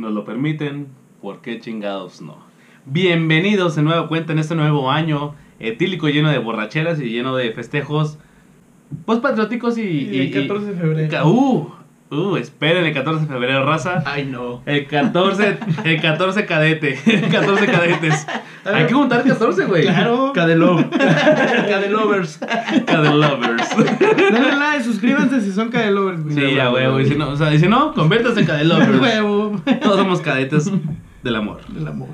nos lo permiten, ¿por qué chingados no? Bienvenidos de nueva cuenta en este nuevo año etílico lleno de borracheras y lleno de festejos pues patrióticos y... Y el 14 de febrero. uh, uh, esperen el 14 de febrero, raza. Ay, no. El 14, el 14 cadete, el 14 cadetes. Hay que juntar 14, güey. Claro. Cadelov. Cadelovers. Cade lovers. Denle like, suscríbanse si son cadelovers, güey. Sí, ya, güey. Y si no, o sea, y si no, conviértase en cade lovers. Huevo. Todos somos cadetes del amor. El amor.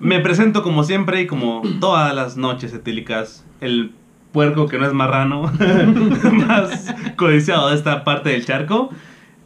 Me presento como siempre y como todas las noches etílicas, el puerco que no es marrano, más codiciado de esta parte del charco,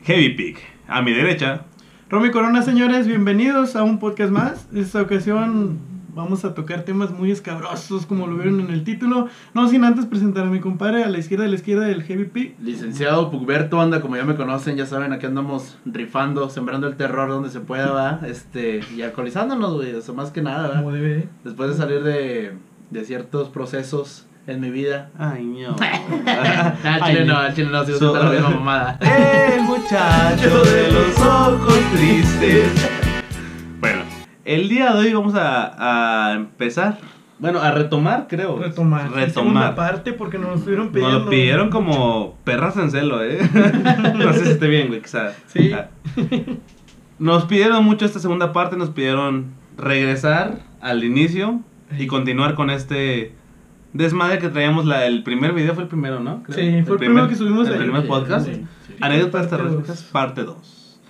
Heavy Pig. A mi derecha, Romy Corona, señores, bienvenidos a un podcast más. Esta ocasión vamos a tocar temas muy escabrosos, como lo vieron en el título. No sin antes presentar a mi compadre a la izquierda, a la izquierda del Heavy P. Licenciado Pugberto, anda, como ya me conocen, ya saben, aquí andamos rifando, sembrando el terror donde se pueda, ¿va? Este, y alcoholizándonos, güey, eso más que nada, Como ¿va? debe. Después de salir de, de ciertos procesos en mi vida. Ay, no. Al chile no, al chile no, si So- la misma mamada. El muchacho de los ojos tristes. Bueno, el día de hoy vamos a, a empezar. Bueno, a retomar, creo. Retomar. Segunda Retomar. parte porque nos lo estuvieron Nos pidiendo. lo pidieron como perras en celo, ¿eh? no sé si esté bien, güey, quizá. Sí. Ah. Nos pidieron mucho esta segunda parte, nos pidieron regresar al inicio y continuar con este desmadre que traíamos. La, el primer video fue el primero, ¿no? Creo. Sí, fue el primero que subimos El ahí. primer podcast. Sí, sí. Anécdotas Parte terroríficas, dos. parte 2.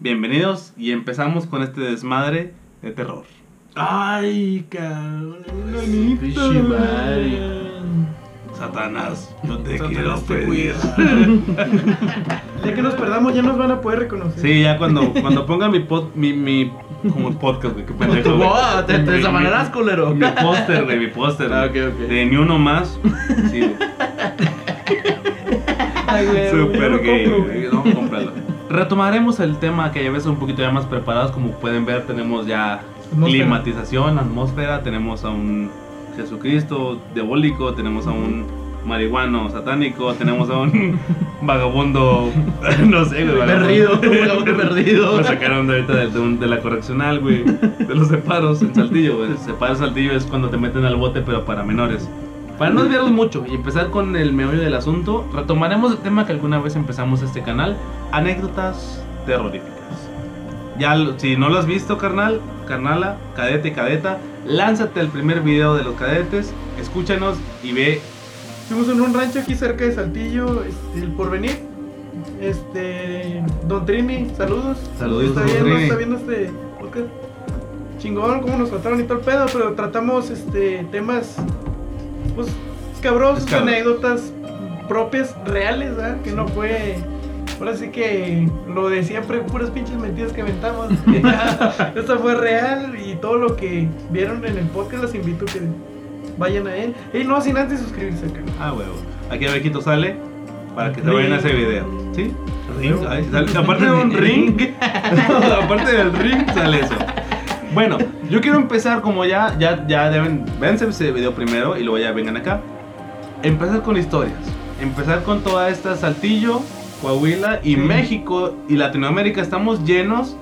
Bienvenidos y empezamos con este desmadre de terror. Ay, cabrón. Satanás, yo te Satanás quiero te pedir. Ya que nos perdamos, ya nos van a poder reconocer. Sí, ya cuando, cuando ponga mi, pod, mi, mi como podcast, güey, qué pendejo. Güey. te, te desamanarás, culero. Mi póster, güey, mi póster. Ah, güey. ok, ok. De ni uno más. Sí, güey. Ay, güey, Super gay, compro, güey. No, cómpralo. Retomaremos el tema que ya ves un poquito ya más preparados. Como pueden ver, tenemos ya Atmósfera. climatización, atmósfera. Tenemos a un Jesucristo diabólico. Tenemos a un marihuano satánico. Tenemos a un vagabundo. No sé, güey. Perdido, un vagabundo perdido. Lo sacaron de ahorita de, de un- de la correccional, güey. De los separos en Saltillo, güey. Separos en Saltillo es cuando te meten al bote, pero para menores. Para no desviarnos mucho y empezar con el meollo del asunto, retomaremos el tema que alguna vez empezamos este canal: anécdotas terroríficas. Ya, si no lo has visto, carnal, carnala, cadete, cadeta, lánzate el primer video de los cadetes, escúchanos y ve. Estuvimos en un rancho aquí cerca de Saltillo, este, el porvenir. Este. Don Trini, saludos. Saludos, está don viendo, Trini. está viendo este podcast. Chingón, cómo nos trataron y todo el pedo, pero tratamos este temas pues escabrosos, Escabrosos. anécdotas propias, reales, ¿verdad? Que no fue. Ahora sí que lo de siempre, puras pinches mentiras que inventamos. Esta fue real y todo lo que vieron en el podcast los invito a que vayan a él. Y no sin antes suscribirse acá. Ah, huevo. Aquí abajito sale para que te vayan a ese video. ¿Sí? Ring. Ahí sale. Aparte de un ring, aparte del ring sale eso. Bueno, yo quiero empezar como ya, ya, ya deben, véanse ese video primero y luego ya vengan acá. Empezar con historias. Empezar con toda esta Saltillo, Coahuila y Sí. México y Latinoamérica. Estamos llenos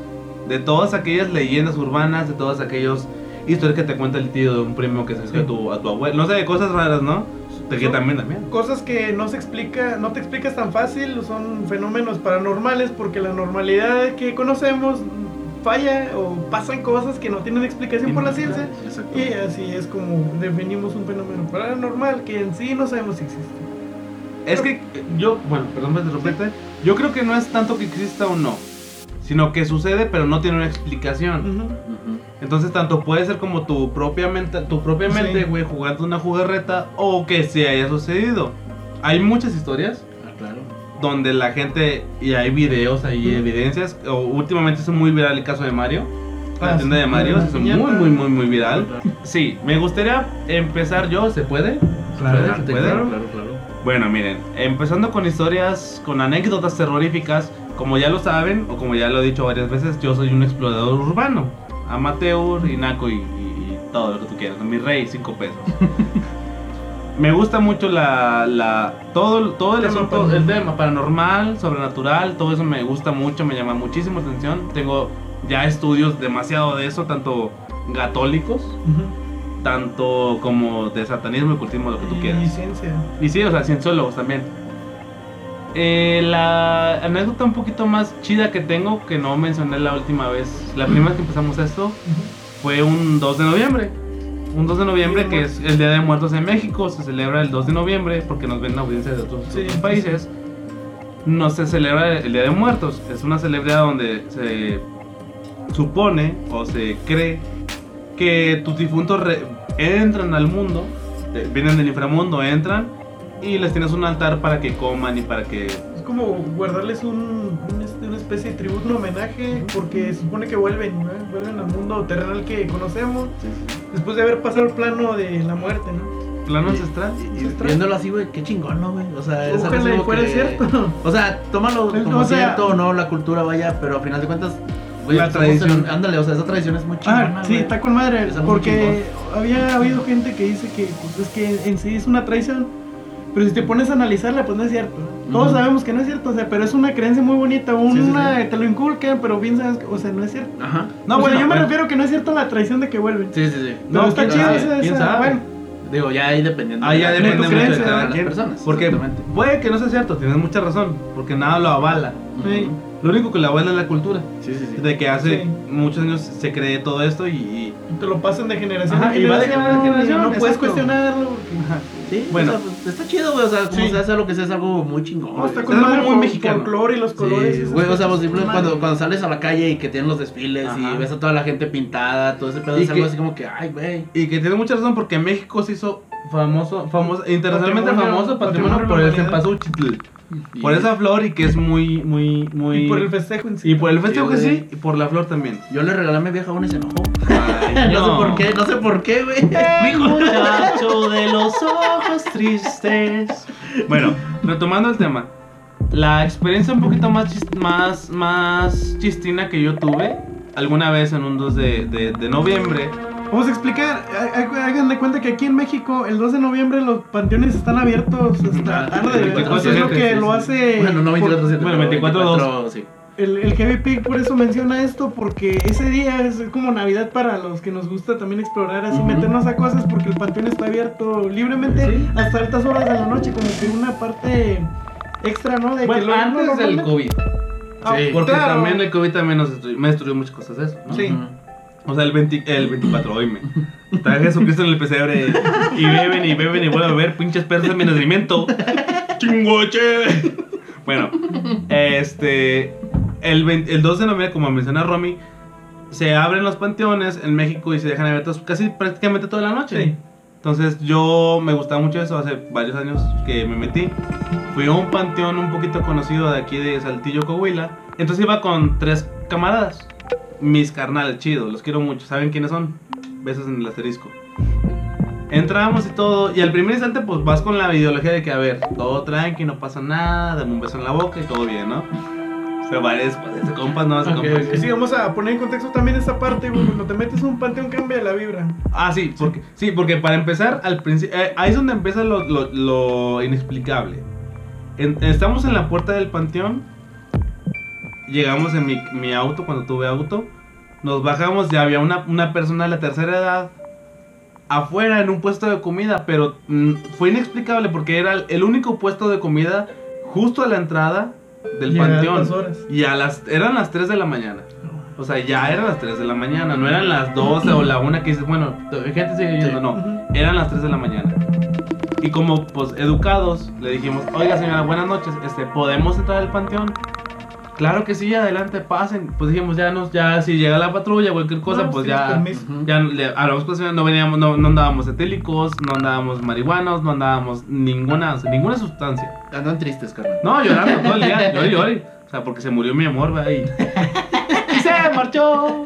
de todas aquellas leyendas urbanas, de todas aquellos historias que te cuenta el tío de un primo que se Sí. a tu, a tu abuelo. No sé, cosas raras, ¿no? De que también, también. Cosas que no se explica, no te explicas tan fácil, son fenómenos paranormales porque la normalidad que conocemos falla o pasan cosas que no tienen explicación por la ciencia. Y así es como definimos un fenómeno paranormal que en sí no sabemos si existe. Es que yo, bueno, perdón por interrumpirte. Yo creo que no es tanto que exista o no, sino que sucede, pero no tiene una explicación. Entonces, tanto puede ser como tu propia mente, tu propia mente, Sí. güey, jugando una jugarreta o que se haya sucedido. Hay muchas historias Ah, claro. donde la gente, y hay videos, hay evidencias, o últimamente es muy viral el caso de Mario. La Ah, tienda sí, de Mario la es muy, muy, muy, muy viral. Sí, me gustaría empezar yo, ¿se puede? Claro, ¿Se puede? claro, claro, claro. Bueno, miren, empezando con historias, con anécdotas terroríficas, como ya lo saben, o como ya lo he dicho varias veces, yo soy un explorador urbano, amateur, y naco y, y- y todo lo que tú quieras, mi rey, cinco pesos. Me gusta mucho la, la todo, todo el asunto, el paranormal. tema paranormal, sobrenatural, todo eso me gusta mucho, me llama muchísimo atención. Tengo ya estudios demasiado de eso, tanto católicos, tanto como de satanismo y cultismo, lo que tú Y quieras. ciencia. Y sí, o sea, cienciólogos también. Eh, la anécdota un poquito más chida que tengo, que no mencioné la última vez, la primera vez que empezamos esto, fue un 2 de noviembre. Un 2 de noviembre que es el Día de Muertos en México, se celebra el 2 de noviembre porque nos ven audiencias de otros, Sí, otros países. No se celebra el Día de Muertos, es una celebridad donde se supone o se cree que tus difuntos entran al mundo, eh, vienen del inframundo, entran y les tienes un altar para que coman y para que... Es como guardarles un, un, este, una especie de tributo, un homenaje, porque se supone que vuelven, ¿no? vuelven al mundo terrenal que conocemos, después de haber pasado el plano de la muerte, ¿no? Plano ancestral. Y, y Ancestral. viéndolo así, güey, qué chingón, ¿no, güey? O sea, es algo fuera que- cierto. O sea, tómalo El- como o sea- cierto o no, la cultura, vaya, pero a final de cuentas, güey, La tradición. ándale, o sea, esa tradición es muy chingona, Ah, sí, güey. está con madre, porque había habido gente que dice que pues, es que en sí es una traición, pero si te pones a analizarla, pues no es cierto. Todos sabemos que no es cierto, o sea, pero es una creencia muy bonita, sí, una sí. te lo inculcan, pero bien sabes, que- o sea, no es cierto. Ajá. No, O bueno, sea, yo me bueno. refiero que no es cierto la traición de que vuelven. Sí, sí, sí. No, está quién chido esa- sabe. bueno, Digo, ya ahí dependiendo. Ah, ya de- depende tu mucho de creencia, cada las personas, Porque puede que no sea cierto, tienes mucha razón, porque nada lo avala. sí. Lo único que lo avala es la cultura. Sí, sí, sí. De que hace Sí. muchos años se cree todo esto y... y- te lo pasan de generación Ajá, en y va de generación, generación no generación, puedes cuestionarlo. porque- Ajá. Sí, Bueno. bueno. está chido, güey. O sea, como Sí. se hace lo que sea, es algo muy chingón. No, está Es con algo muy mexicano. folclore y los colores. Sí, güey, o sea, cosas, por ejemplo, está con cuando, cuando sales a la calle y que tienen los desfiles Ajá. y ves a toda la gente pintada, todo ese pedo Y es algo así como que, ay, güey. Y que tiene mucha razón porque México se hizo famoso, famoso internacionalmente Patrimonio- famoso patrimonio patrimonio por el la Y- Por esa flor y que es muy, muy, muy... Y por el festejo en sí. y por el festejo que Sí, y por la flor también. Yo le regalé a mi vieja una y se enojó. Ay, no, sé por qué, no sé por qué, güey. El muchacho de los ojos tristes. Bueno, retomando el tema. La experiencia un poquito más, chis- más, más chistina que yo tuve alguna vez en un 2 de, de, de noviembre. Vamos a explicar, há- há- hagan de cuenta que aquí en México el 2 de noviembre los panteones están abiertos hasta tarde, el ¿verdad? 24 O sea, es lo que sí, lo hace... Bueno, no 24 7 Bueno, 24, sí. El, el Heavy Pig por eso menciona esto, porque ese día es como Navidad para los que nos gusta también explorar, así meternos a cosas, porque el panteón está abierto libremente Sí. hasta altas horas de la noche, como que una parte extra, ¿no? De que Bueno, lo- antes del. COVID. Ah, Sí. Porque claro. también el COVID también nos destruyó, me destruyó muchas cosas de eso, ¿no? Sí. O sea, el, 20 el 24, oíme. Está Jesucristo en el pesebre y beben y beben y vuelven a beber pinches perros en mi nacimiento. ¡Chingoche! Bueno, este. El, 20 el 2 de noviembre, como menciona Romy, se abren los panteones en México y se dejan abiertos casi prácticamente toda la noche. Sí. Entonces yo me gustaba mucho eso hace varios años que me metí. Fui a un panteón un poquito conocido de aquí de Saltillo, Coahuila. Entonces iba con tres camaradas. Mis carnales, chidos, los quiero mucho. ¿Saben quiénes son? Besos en el asterisco. Entramos y todo. Y al primer instante, pues vas con la ideología de que, a ver, todo tranqui, no pasa nada, dame un beso en la boca y todo bien, ¿no? Se va después, se compas, no, se Ok, compas. ok. Sí, vamos a poner en contexto también esta parte, güey, cuando te metes a un panteón cambia la vibra. Ah, sí, porque, sí, porque para empezar, al principio, eh, ahí es donde empieza lo, lo- lo inexplicable. En- estamos en la puerta del panteón, llegamos en mi, mi auto, cuando tuve auto, nos bajamos, ya había una, una persona de la tercera edad afuera en un puesto de comida, pero mm, fue inexplicable porque era el único puesto de comida justo a la entrada del Y a panteón. horas. Y a las, eran las 3 de la mañana. O sea, ya eran las 3 de la mañana, no eran las 12 o la 1 que dices, bueno, gente sigue yendo, no. Eran las 3 de la mañana. Y como, pues, educados, le dijimos, oiga señora, buenas noches, este, ¿podemos entrar al panteón? Claro que sí, adelante, pasen. Pues dijimos, ya nos, ya si llega la patrulla o cualquier cosa, No, pues sí, ya, ya le hablamos con la señora, no veníamos, no, no andábamos etílicos, no andábamos marihuanos, no andábamos ninguna, ninguna sustancia. Andan tristes, carnal. No, llorando todo el día, lloré, lloré. O sea, porque se murió mi amor, ¿verdad? Y, y se marchó.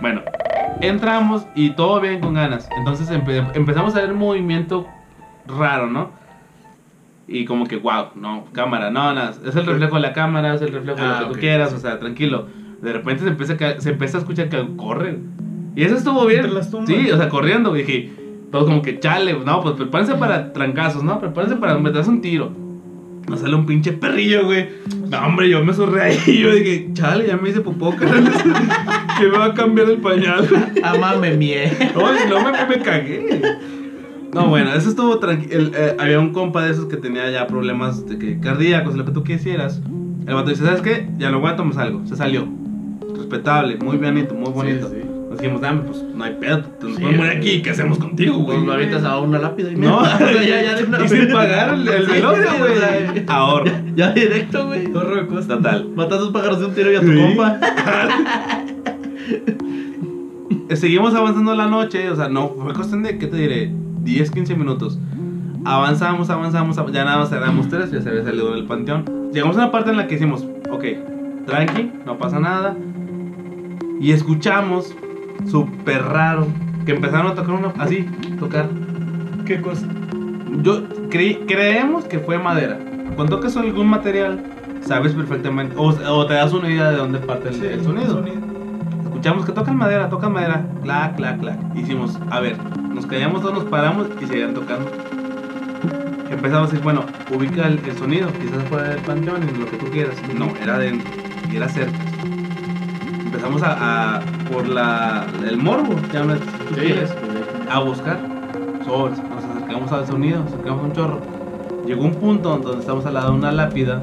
Bueno, entramos y todo bien con ganas. Entonces empe- empezamos a ver un movimiento raro, ¿no? Y como que, wow, no, cámara, no, nada, es el reflejo de la cámara, es el reflejo de Ah, lo que ok. tú quieras, o sea, tranquilo. De repente se empieza a, se empieza a escuchar que corre. Y eso estuvo bien. Entre las tumbas. Sí, o sea, corriendo. Y dije, todo como que chale, no, pues prepárense para trancazos, ¿no? Prepárense para meterse un tiro. Nos sale un pinche perrillo, güey. No, hombre, yo me sorré ahí. Yo dije, chale, ya me hice popó, que me va a cambiar el pañal. Amame mie. No, si no me, me cagué. No, bueno, eso estuvo tranquilo. había un compa de esos que tenía ya problemas de que cardíacos, lo que tú quisieras. El vato dice, ¿sabes qué? Ya lo aguanto, me salgo. Se salió. Respetable, muy bonito, muy bonito. Sí, sí. Nos dijimos, dame, pues no hay pedo, te nos Sí, podemos morir güey. aquí, ¿qué hacemos contigo, güey? Pues lo avientas a una lápida y No, ya, ya, de una y sin pagar el, el velorio, güey. Ahorro. Ya directo, güey. Torre de costa. Total. Matas dos pájaros de un tiro y a tu compa. Eh, Seguimos avanzando la noche, o sea, no, fue cuestión de, ¿qué te diré? 10, 15 minutos. Avanzamos, avanzamos, av- ya nada más éramos tres, ya se había salido del panteón. Llegamos a una parte en la que hicimos, ok, tranqui, no pasa nada. Y escuchamos, súper raro, que empezaron a tocar una, así, tocar. ¿Qué cosa? Yo creí, creemos que fue madera. Cuando tocas algún material, sabes perfectamente, o, o te das una idea de dónde parte el, Sí, el sonido. Escuchamos que tocan madera, tocan madera, clac, clac, clac. Hicimos, a ver, nos callamos todos, nos paramos y seguían tocando. Empezamos a decir, bueno, ubica el, el sonido, quizás fuera del panteón y lo que tú quieras. No, era dentro y era cerca. Empezamos a, a- por la, el morbo, llámale si tú quieres, a buscar sobres. Nos acercamos al sonido, nos acercamos a un chorro. Llegó un punto donde estamos al lado de una lápida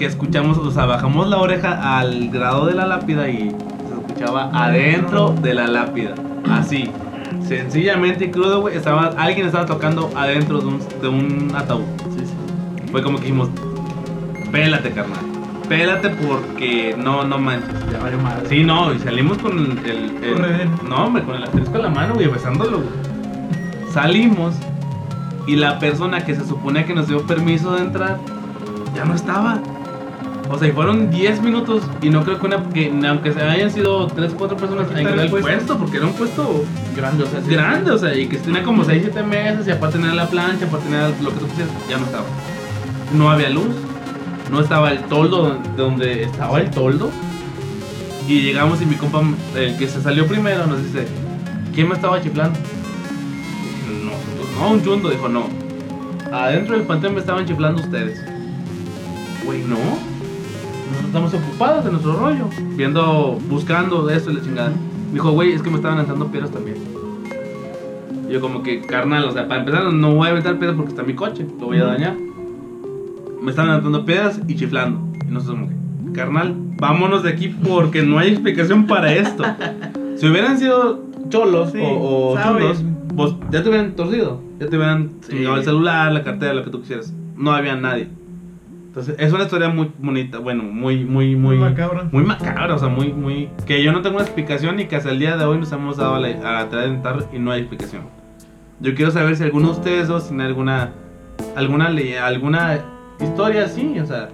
que escuchamos, o sea, bajamos la oreja al grado de la lápida y se escuchaba adentro de la lápida. Así, sencillamente y crudo, güey. Estaba, alguien estaba tocando adentro de un, de un ataúd. Sí, sí. Fue como que dijimos, pélate, carnal. Pélate porque no, no manches. Ya valió madre. Sí, no, y salimos con el. el- el- Corredero. no, hombre, con el asterisco en la mano, güey, besándolo, güey. Salimos y la persona que se suponía que nos dio permiso de entrar ya no estaba. O sea, y fueron 10 minutos y no creo que, una, que aunque se hayan sido 3, 4 personas, quedó el puesto. puesto, porque era un puesto Grande, o sea, sí. grande, o sea, y que tenía como 6, 7 meses y aparte tenía la plancha, aparte tenía lo que tú quisieras, ya no estaba. No había luz, no estaba el toldo donde, estaba el toldo. Y llegamos y mi compa, el que se salió primero, nos dice, ¿quién me estaba chiflando? Nosotros, no, un chundo, dijo, no. Adentro del panteón me estaban chiflando ustedes. Güey, no. Nosotros estamos ocupados de nuestro rollo, viendo, buscando de eso y la chingada. Me dijo, güey, es que me estaban lanzando piedras también. Y Yo como que, carnal, o sea, para empezar no voy a aventar piedras porque está mi coche, lo voy a dañar. Me están lanzando piedras y chiflando. Y nosotros como que, carnal, vámonos de aquí porque no hay explicación para esto. Si hubieran sido cholos Sí, o, o sabes. chundos, pues ya te hubieran torcido. Ya te hubieran Sí. el celular, la cartera, lo que tú quisieras. No había nadie. Entonces, es una historia muy bonita, bueno, muy, muy, muy... Muy macabra. Muy macabra, o sea, muy, muy... Que yo no tengo una explicación y que hasta el día de hoy nos hemos dado a la, a intentar y no hay explicación. Yo quiero saber si alguno de ustedes dos tiene alguna... Alguna, alguna historia así, o sea,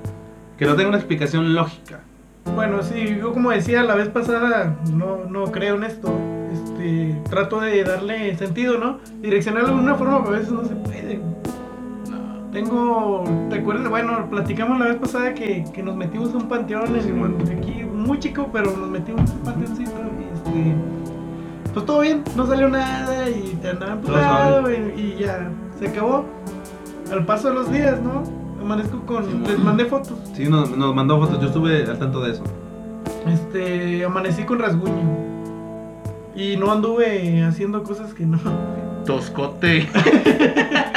que no tenga una explicación lógica. Bueno, sí, yo como decía la vez pasada, no, no creo en esto. Este, trato de darle sentido, ¿no? Direccionarlo de una forma, pero a veces no se puede. Tengo, ¿te acuerdas? Bueno, platicamos la vez pasada que, que nos metimos a un panteón en- aquí, muy chico, pero nos metimos a un panteoncito y este, pues todo bien, no salió nada y te andaban emputado y, y ya, se acabó. Al paso de los días, ¿no? Amanezco con, les mandé fotos. Sí, nos, nos mandó fotos, yo estuve al tanto de eso. Este, amanecí con rasguño. Y no anduve haciendo cosas que no. Toscote.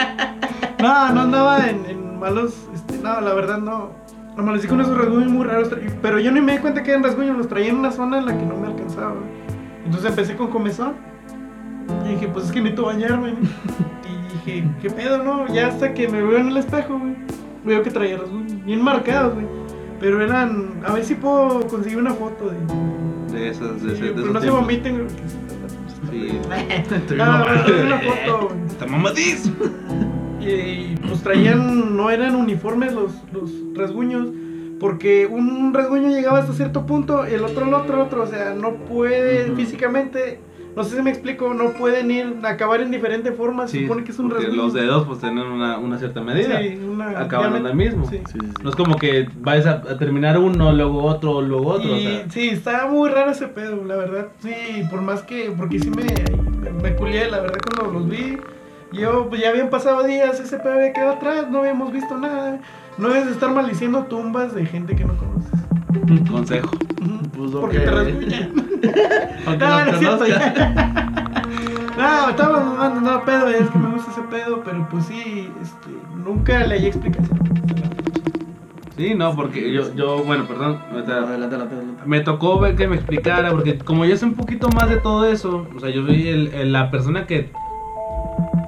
No, no andaba en, en malos. Este, no, la verdad no. Amanecí con esos rasguños muy raros. Pero yo ni me di cuenta que eran rasguños, los traía en una zona en la que no me alcanzaba. Entonces empecé con comezón. Y dije, pues es que necesito bañarme. Y dije, ¿qué pedo, no? Ya hasta que me veo en el espejo, güey. Veo que traía rasguños. Bien marcados, güey. Pero eran. A ver si puedo conseguir una foto de. De esas, de, Sí, de pero esos no se tiempos. vomiten, güey. Sí. No, pero una foto, güey. Está mamadísimo. Pues traían, no eran uniformes los, los rasguños, porque un rasguño llegaba hasta cierto punto, el otro el otro, el otro, o sea, no puede Ujú. físicamente, no sé si me explico, no pueden ir, acabar en diferente forma, se Sí, supone que es un rasguño. los dedos pues tienen una, una cierta medida. Sí, una Acaban mismo. Sí. Sí, sí, sí. No es como que vayas a, a terminar uno, luego otro, luego otro. Y o sea, sí, estaba muy raro ese pedo, la verdad. Sí, por más que, porque sí me, me culié, la verdad, cuando los vi. Yo, pues ya habían pasado días, ese pedo había quedado atrás, no habíamos visto nada. No debes de estar maldiciendo tumbas de gente que no conoces. Consejo. Pues, Porque te rasguñan. Aunque No, no es cierto, conozca. ya. No, estaba mamando, no, pedo, es que me gusta ese pedo, pero pues sí, este, nunca le hay explicación. Sí, no, porque yo, yo bueno, perdón. ahorita- Adelante, adelante, adelante. Me tocó ver que me explicara, porque como yo sé un poquito más de todo eso, o sea, yo soy el, el- la persona que...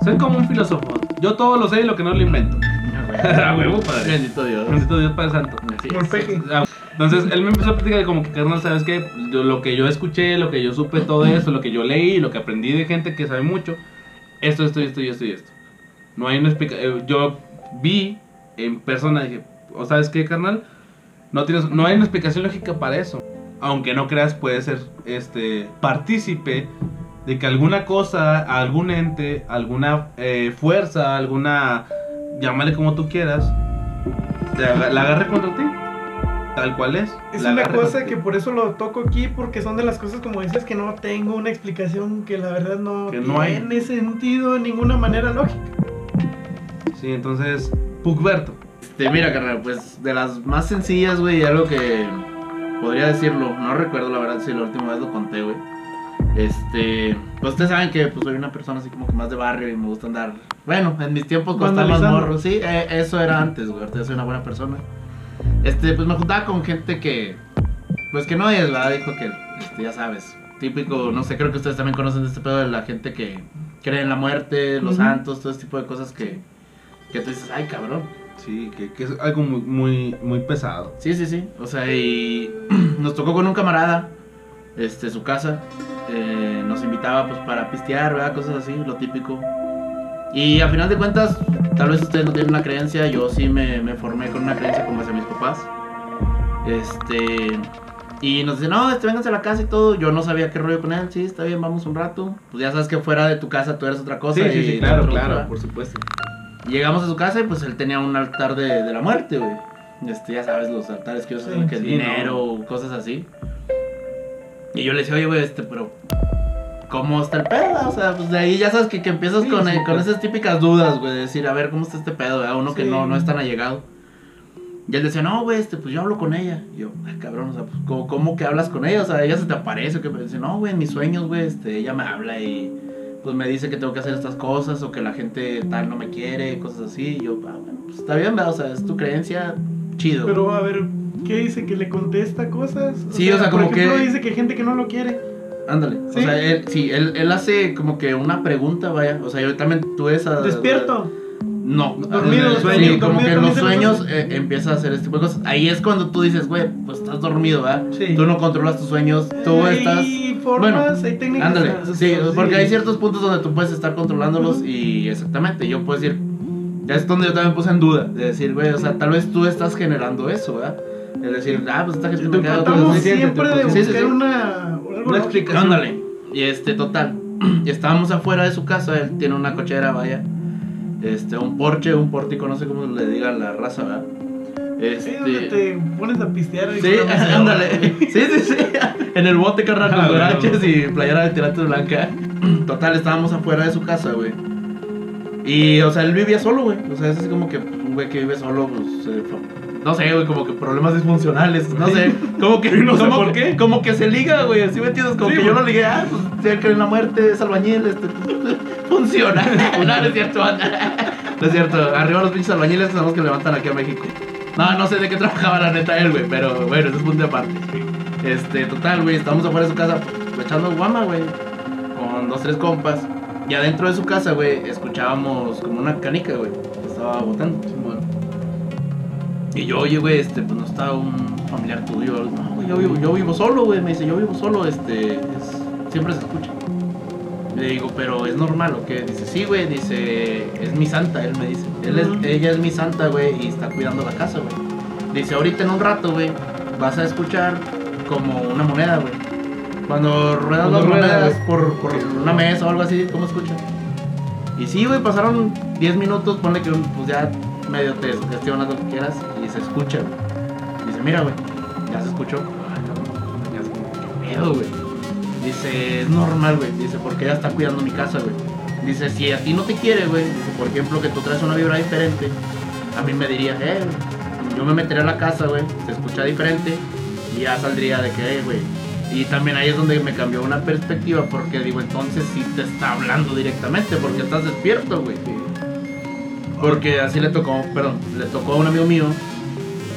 Soy como un filósofo. Yo todo lo sé y lo que no lo invento. A huevo, padre. Bendito Dios. Bendito Dios Padre Santo. Así es. Ah, Entonces él me empezó a platicar de como que, carnal, ¿sabes qué? Yo, lo que yo escuché, lo que yo supe, todo eso, lo que yo leí, lo que aprendí de gente que sabe mucho, esto, esto, esto y esto y esto. No hay una explicación. Yo vi en persona, dije, ¿o sabes qué, carnal? No, tienes, no hay una explicación lógica para eso. Aunque no creas, puede ser este, partícipe de que alguna cosa, algún ente, alguna eh, fuerza, alguna, llámale como tú quieras, te la agarre contra ti. Tal cual es. Es la una cosa que por eso lo toco aquí, porque son de las cosas como dices que no tengo una explicación que la verdad no, Que no hay. tiene sentido de ninguna manera lógica. Sí, entonces, Pugberto. Este, mira, carnal, pues de las más sencillas, güey, algo que podría decirlo, no recuerdo la verdad si la última vez lo conté, güey. Este, pues ustedes saben que pues soy una persona así como que más de barrio y me gusta andar, bueno, en mis tiempos cuando más morro, sí, eh, eso era antes, güey, ahorita soy una buena persona. Este, pues me juntaba con gente que, pues que no es, ¿verdad? Dijo que, este, ya sabes, típico, no sé, creo que ustedes también conocen de este pedo de la gente que cree en la muerte, los santos, todo ese tipo de cosas que, que tú dices, ay, cabrón. Sí, que, que es algo muy, muy, muy pesado. Sí, sí, sí. O sea, y nos tocó con un camarada, este, su casa. Eh, nos invitaba pues para pistear, ¿verdad? Cosas así, lo típico. Y a final de cuentas, tal vez ustedes no tienen una creencia, yo sí me, me formé con una creencia como hacia mis papás. Este... Y nos dice, no, este, vénganse a la casa y todo. Yo no sabía qué rollo con él. Sí, está bien, vamos un rato. Pues ya sabes que fuera de tu casa tú eres otra cosa. Sí, sí, y sí, claro, claro, otra. por supuesto. Llegamos a su casa y pues él tenía un altar de, de la muerte, güey. Este, ya sabes, los altares que usan, Sí, que es sí, dinero, cosas así. Y yo le decía, oye, güey, este, pero. ¿Cómo está el pedo? O sea, pues de ahí ya sabes que, que empiezas Sí, con, sí, eh, con esas típicas dudas, güey, de decir, a ver, ¿cómo está este pedo? A uno que no, no es tan allegado. Y él decía, no, güey, este, pues yo hablo con ella. Y yo, ay, cabrón, o sea, pues, ¿cómo, cómo que hablas con ella? O sea, ella se te aparece. o qué? Dice, no, güey, en mis sueños, güey, este, ella me habla y pues me dice que tengo que hacer estas cosas o que la gente tal no me quiere, cosas así. Y yo, ah, bueno, pues está bien, ¿verdad? O sea, es tu creencia, chido. Pero a ver, ¿qué dice? ¿Que le contesta cosas? Sí, o sea, por como ejemplo, que- dice que hay gente que no lo quiere. Ándale. ¿Sí? O sea, él, sí, él, él hace como que una pregunta, vaya. O sea, yo también tuve esa... Despierto. No, Dormido, en el sueño, sí, como dormido que en los sueños eh, empieza a hacer este tipo de cosas. Ahí es cuando tú dices, güey, pues estás dormido, ¿verdad? Sí. Tú no controlas tus sueños, tú hay estás... formas, hay técnicas. Ándale, sí, porque hay ciertos puntos donde tú puedes estar controlándolos y exactamente, yo puedo decir, ya es donde yo también puse en duda, de decir, güey, o sea, tal vez tú estás generando eso, ¿verdad? Es decir, ah, pues esta gente me queda Tratamos Sí, sí, siempre de sí, buscar sí, sí. una, algo Una lógico. explicación. Ándale. Y este, total. Y estábamos afuera de su casa, él tiene una cochera, vaya. Este, un porche, un pórtico, no sé cómo le diga la raza, ¿verdad? Sí, donde Este. te pones a pistear. Sí, ándale. Sí, sí, sí. En el bote, carnal, Ah, con guaraches y playera de tirante blanca. Total, estábamos afuera de su casa, güey. Y, o sea, él vivía solo, güey. O sea, es así como que un güey que vive solo, pues. fa- no sé, güey, como que problemas disfuncionales. No sé. Como que. No sé como por que- qué. Como que se liga, güey. ¿Sí me entiendes? Como Sí, que yo no ligué, ah, pues cree en la muerte, es albañil, este. Funciona. no, no es cierto, banda. No es cierto. Arriba los pinches albañiles los que levantan aquí a México. No, no sé de qué trabajaba la neta él, güey, pero bueno, eso es punto de aparte. Este, total, güey, estamos afuera de su casa pues, echando guama, güey, con dos, tres compas. Y adentro de su casa, güey, escuchábamos como una canica, güey, estaba botando. Y yo, oye, güey, este, pues no está un familiar tuyo. No, güey, yo vivo, yo vivo solo, güey, me dice, yo vivo solo, este, es- siempre se escucha. Le digo, pero es normal, ¿o qué? Dice, sí, güey, dice, es mi santa, él me dice. Él es, ella es mi santa, güey, y está cuidando la casa, güey. Dice, ahorita en un rato, güey, vas a escuchar como una moneda, güey. Cuando ruedas las monedas por, por una mesa o algo así, ¿cómo escuchas? Y sí, güey, pasaron 10 minutos, ponle que pues ya medio te sugestionas lo que quieras se escucha, güey. Dice, mira, güey, ya se escuchó. Ay, cabrón, ya se- ¿Qué pedo, güey? Dice, es normal, güey. Dice, porque ella está cuidando mi casa, güey. Dice, si a ti no te quiere, güey, por ejemplo, que tú traes una vibra diferente, a mí me diría, eh, yo me metería a la casa, güey, se escucha diferente y ya saldría de que, eh, güey. Y también ahí es donde me cambió una perspectiva porque digo, entonces sí te está hablando directamente porque estás despierto, güey. Porque así le tocó, perdón, le tocó a un amigo mío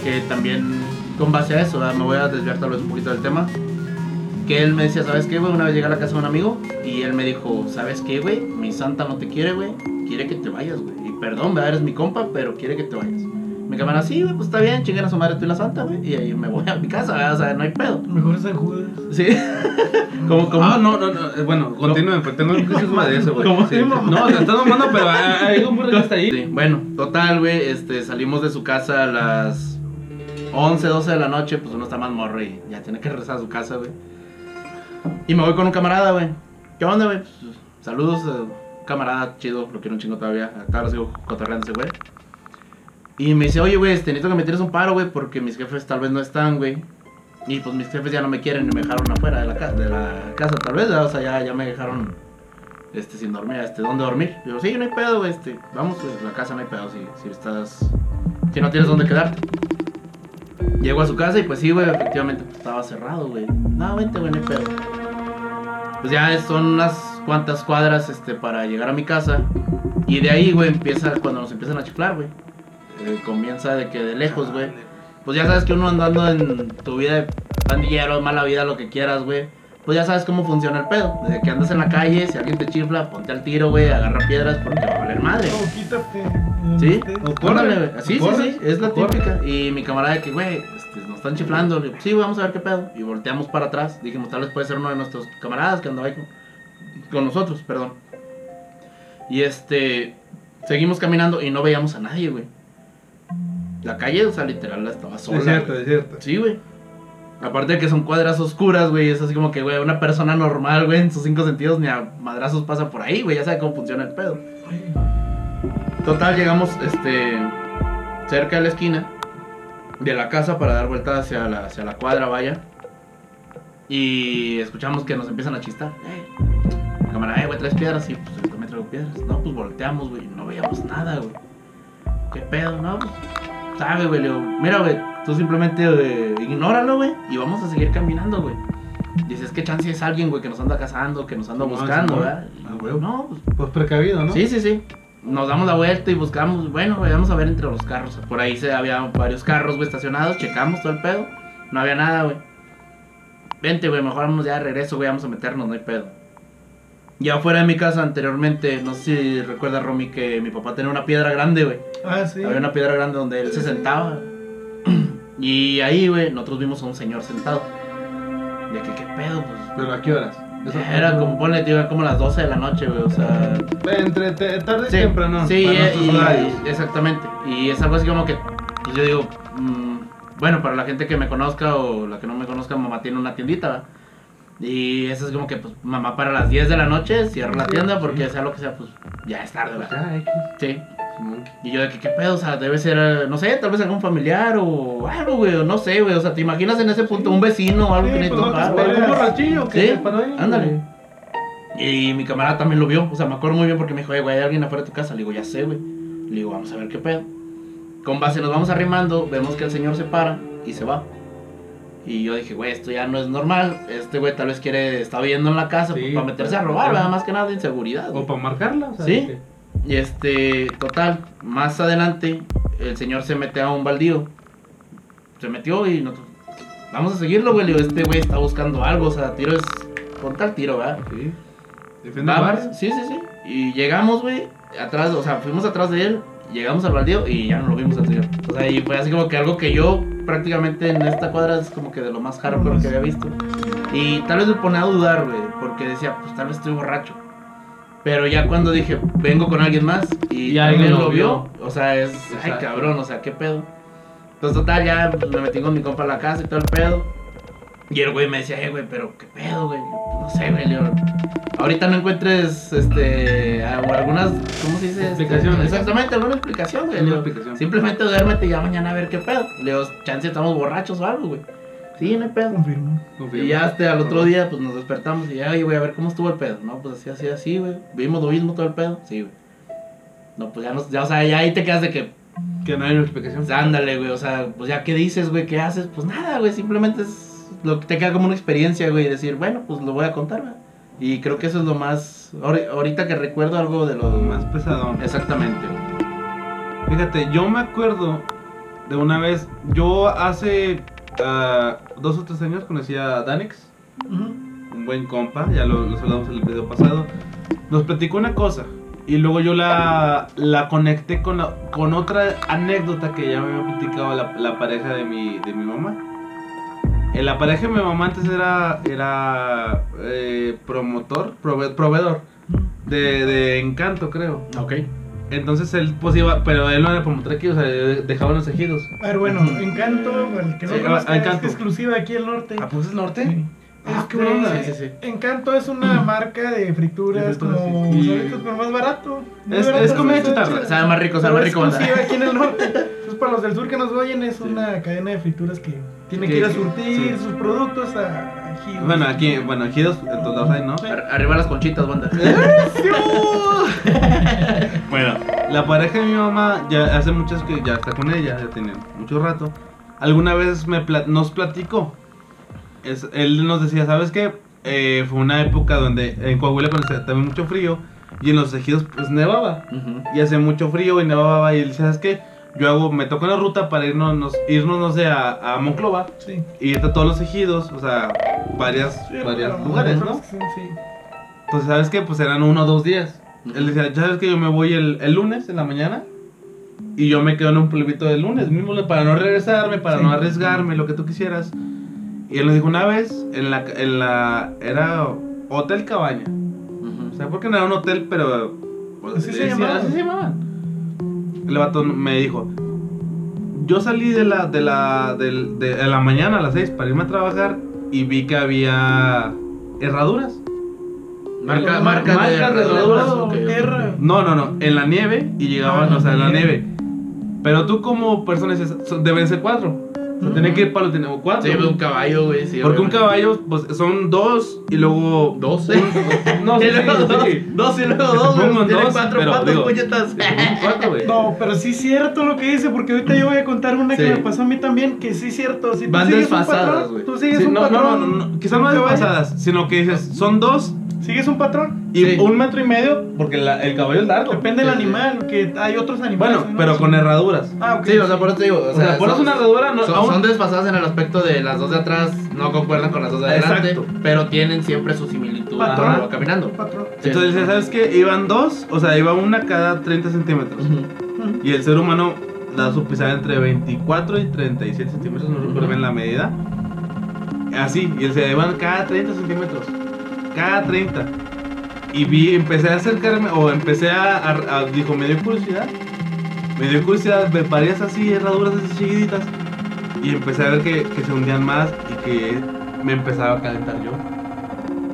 que también con base a eso, ¿verdad? me voy a desviar tal vez un poquito del tema. Que él me decía, ¿sabes qué, güey? Una vez llegué a la casa de un amigo y él me dijo, ¿sabes qué, güey? Mi santa no te quiere, güey. Quiere que te vayas, güey. Y perdón, ¿verdad? Eres mi compa, pero quiere que te vayas. Me quedan así, güey, pues está bien, chinguen a su madre tú y la santa, güey. Y ahí me voy a mi casa, ¿verdad? O sea, no hay pedo. Mejor San Judas. Sí. como, como. Ah, no, no, no. eh, Bueno, continúen, pues tengo que decir de eso, güey. ¿Cómo? Sí. No, te estás mamando, pero hay hay un burro que está ahí. Sí, bueno, total, güey, este, salimos de su casa a las 11, 12 de la noche, pues uno está más morro y ya tiene que regresar a su casa, güey. Y me voy con un camarada, güey. ¿Qué onda, güey? Pues, saludos, eh, camarada chido, lo quiero un chingo todavía. Acá sigo cotorreando ese güey. Y me dice, oye, güey, este, necesito que me tires un paro, güey, porque mis jefes tal vez no están, güey. Y pues mis jefes ya no me quieren y me dejaron afuera de la, ca- de la casa, tal vez, o sea, ya, ya me dejaron este, sin dormir, este, ¿dónde dormir? Digo, sí, no hay pedo, este, vamos, la casa no hay pedo, si, si estás, si no tienes dónde quedarte. Llego a su casa y pues sí, güey, efectivamente pues, estaba cerrado, güey. No, vente, güey, no hay pedo. Pues ya son unas cuantas cuadras, este, para llegar a mi casa. Y de ahí, güey, empieza, cuando nos empiezan a chiflar, güey. Eh, comienza de que de lejos, güey. Pues ya sabes que uno andando en tu vida de pandillero, mala vida, lo que quieras, güey. Pues ya sabes cómo funciona el pedo. Desde que andas en la calle, si alguien te chifla, ponte al tiro, güey, agarra piedras porque va a valer madre. No, quítate. ¿Sí? Corre. Ándale, güey. Sí, sí, sí, es la típica. Y mi camarada de que, güey, este, nos están chiflando. Le digo, sí, vamos a ver qué pedo. Y volteamos para atrás. Dijimos, tal vez puede ser uno de nuestros camaradas que andaba ahí con, con nosotros, perdón. Y este, seguimos caminando y no veíamos a nadie, güey. La calle, o sea, literal, la estaba sola. Es cierto, es cierto. Sí, güey. Aparte de que son cuadras oscuras, güey, es así como que, güey, una persona normal, güey, en sus cinco sentidos, ni a madrazos pasa por ahí, güey, ya sabe cómo funciona el pedo. Total, llegamos, este, cerca de la esquina de la casa para dar vuelta hacia la, hacia la cuadra, vaya. Y escuchamos que nos empiezan a chistar. Cámara, eh, güey, traes piedras, sí, pues yo traigo piedras. No, pues volteamos, güey, no veíamos nada, güey. ¿Qué pedo? No, pues, sabe, güey, le digo, mira, güey, tú simplemente eh, ignóralo, güey, y vamos a seguir caminando, güey. Dices, ¿qué chance es alguien, güey, que nos anda cazando, que nos anda No, buscando. ¿verdad? Ah. No, pues Pues precavido, ¿no? Sí, sí, sí. Nos damos la vuelta y buscamos, bueno, güey, vamos a ver entre los carros. Por ahí se había varios carros, güey, estacionados, checamos todo el pedo. No había nada, güey. Vente, güey, mejor vamos ya de regreso, güey, vamos a meternos, no hay pedo. Ya afuera de mi casa anteriormente, no sé si recuerdas, Romy, que mi papá tenía una piedra grande, güey. Ah, sí. Había una piedra grande donde él se sentaba. Y ahí, güey, nosotros vimos a un señor sentado. De que, ¿qué pedo? Pues ¿Pero a qué horas? Era como, ponle, tío, era como las 12 de la noche, güey, o sea... Entre tarde y Sí, temprano. sí, y- exactamente. Y es algo así como que, pues yo digo, mm, bueno, para la gente que me conozca o la que no me conozca, mamá tiene una tiendita, ¿va? Y eso es como que, pues, mamá para las 10 de la noche cierra la tienda porque sea lo que sea, pues, ya es tarde, ¿verdad? Sí. Y yo de que, ¿qué pedo? O sea, debe ser, no sé, tal vez algún familiar o algo, güey, o no sé, güey. O sea, ¿te imaginas en ese punto un vecino o algo Sí, que pues, no. ¿Un borrachillo que Sí, ahí? ándale. Y mi camarada también lo vio. O sea, me acuerdo muy bien porque me dijo, "Eh, güey, hay alguien afuera de tu casa. Le digo, ya sé, güey. Le digo, vamos a ver qué pedo. Con base nos vamos arrimando, vemos que el señor se para y se va. Y yo dije, güey, esto ya no es normal. Este güey tal vez quiere, está viviendo en la casa Sí, pues, para meterse a robar. ¿verdad? Más que nada de inseguridad. O güey. para marcarla, o sea, Sí. que- Y este, total, más adelante, el señor se mete a un baldío. Se metió y nosotros, vamos a seguirlo, güey. Este güey está buscando algo, o sea, tiro es, con tal tiro, ¿verdad? Sí. Defiende el sí, sí, sí. Y llegamos, güey, atrás, o sea, fuimos atrás de él, llegamos al baldío y ya no lo vimos al señor. O sea, y fue así como que algo que yo prácticamente en esta cuadra es como que de lo más hardcore que había visto. Y tal vez me pone a dudar, güey, porque decía, pues tal vez estoy borracho. Pero ya cuando dije, vengo con alguien más y, Y alguien lo vio, vio. o sea, es, ay cabrón, o sea, qué pedo. Entonces, total, ya me metí con mi compa a la casa y todo el pedo. Y el güey me decía, eh, güey, pero qué pedo, güey. No sé, güey. Ahorita no encuentres, este, algunas, ¿cómo se dice? Este, Explicaciones. exactamente, alguna explicación, güey. Una Le digo, explicación. Simplemente duérmete y ya mañana a ver qué pedo. Le digo, chance estamos borrachos o algo, güey. Sí, no hay pedo. Confirmo. Y ya hasta al otro día, pues nos despertamos y ya, "Ay, güey, a ver cómo estuvo el pedo. No, pues así, así, así, güey. Vimos lo mismo todo el pedo. Sí, güey. No, pues ya, nos, ya, o sea, ya ahí te quedas de que, Que no hay una explicación. pues ándale, güey. O sea, pues ya, ¿qué dices, güey? ¿Qué haces? Pues nada, güey. Simplemente es lo que te queda como una experiencia, güey. Decir, bueno, pues lo voy a contar, güey. Y creo que eso es lo más. ahori- Ahorita que recuerdo algo de lo Más pesadón. Exactamente, güey. Fíjate, yo me acuerdo de una vez, yo hace ah, dos o tres años conocí a Danix, un buen compa, ya lo, lo hablamos en el video pasado. Nos platicó una cosa y luego yo la, la conecté con, la- con otra anécdota que ya me había platicado la, la pareja de mi, de mi mamá. Eh, la pareja de mi mamá antes era, era eh, promotor, prove- proveedor de, de Encanto, creo. Ok. Entonces él pues iba, pero él no era promotor aquí, o sea, dejaba los ejidos. A ver, bueno. Encanto, el que no Sí, conozca, ah, es exclusiva aquí al norte. pues es norte? Sí. Ah, qué onda. Sí, sí, sí. Encanto es una marca de frituras, De frituras, como sí. Sabritas, pero más barato. Es- barato, es comida está chatarra. Sabe más rico, sabe más rico, exclusiva aquí en el norte. Entonces, para los del sur que nos oyen, es una cadena de frituras que tienen que Que- ir a que- surtir sí. sus productos a. Bueno, aquí, bueno, ejidos en todos lados hay, ¿no? Ar- arriba las conchitas, banda. Bueno, la pareja de mi mamá ya hace muchas que ya está con ella, ya tiene mucho rato. Alguna vez me pla- nos platicó. Es, él nos decía, ¿sabes qué? Eh, fue una época donde en Coahuila cuando hacía también mucho frío y en los ejidos pues nevaba. Y hace mucho frío y nevaba y él decía, ¿sabes qué? Yo hago, me tocó una ruta para irnos, nos- irnos no sé, a, a Monclova Sí. y a todos los ejidos, o sea, varias, Sí, varias lugares, ¿no? Sí, sí. Entonces, ¿sabes qué? Pues eran uno o dos días. Él decía, ¿sabes que Yo me voy el, el lunes en la mañana y yo me quedo en un pueblito del lunes, mismo para no regresarme, para Sí. no arriesgarme, lo que tú quisieras. Y él nos dijo una vez, en la, en la, era Hotel Cabaña. Ujú. O sea, porque no era un hotel, pero... pues, Así se llamaba. Así se llamaban. El vato me dijo, yo salí de la, de la, de, de la mañana a las 6 para irme a trabajar y vi que había herraduras. Marca, Marcas marca de herraduras. No, no, no, en la nieve y llegaban, Ah, o sea, en la nieve. Pero tú como persona dices, "Son- deben ser cuatro. O sea, tiene que ir para los tiene- cuatro. Sí, un caballo, güey. Sí, Porque un caballo, pues son dos y luego. Doce. No, sí, y luego sí, dos, sí. dos y luego dos, güey. Tiene dos, cuatro pero patas, puñetas. No, pero sí es cierto lo que dice, porque ahorita yo voy a contar una que me pasó a mí también, que sí es cierto. Si Van desfasadas, patrón, güey. tú sigues Sí, un no, no, patrón. no, no, quizás no desfasadas, sino que dices, son dos Sigues un patrón. y Sí. un metro y medio, porque la- el caballo es largo. Depende del Sí, sí. animal, que hay otros animales. Bueno, ¿no? pero con herraduras. Ah, ok. Sí, o sea, por eso te digo. O O sea, pones son- una herradura, no, son, aún- son desfasadas en el aspecto de las dos de atrás no concuerdan con las dos de adelante, Exacto. pero tienen siempre su similitud Patrón. va caminando. Patrón. Entonces, ¿sabes qué? Iban dos, o sea, iba una cada 30 centímetros. Y el ser humano da su pisada entre 24 y 37 centímetros, no recuerdo bien la medida. Así, y se iban cada 30 centímetros. Cada 30. Y vi, empecé a acercarme, o empecé a, a- a- dijo, me dio curiosidad. Me dio curiosidad ver varias así, herraduras así chiquititas. Y empecé a ver que, que se hundían más y que me empezaba a calentar yo.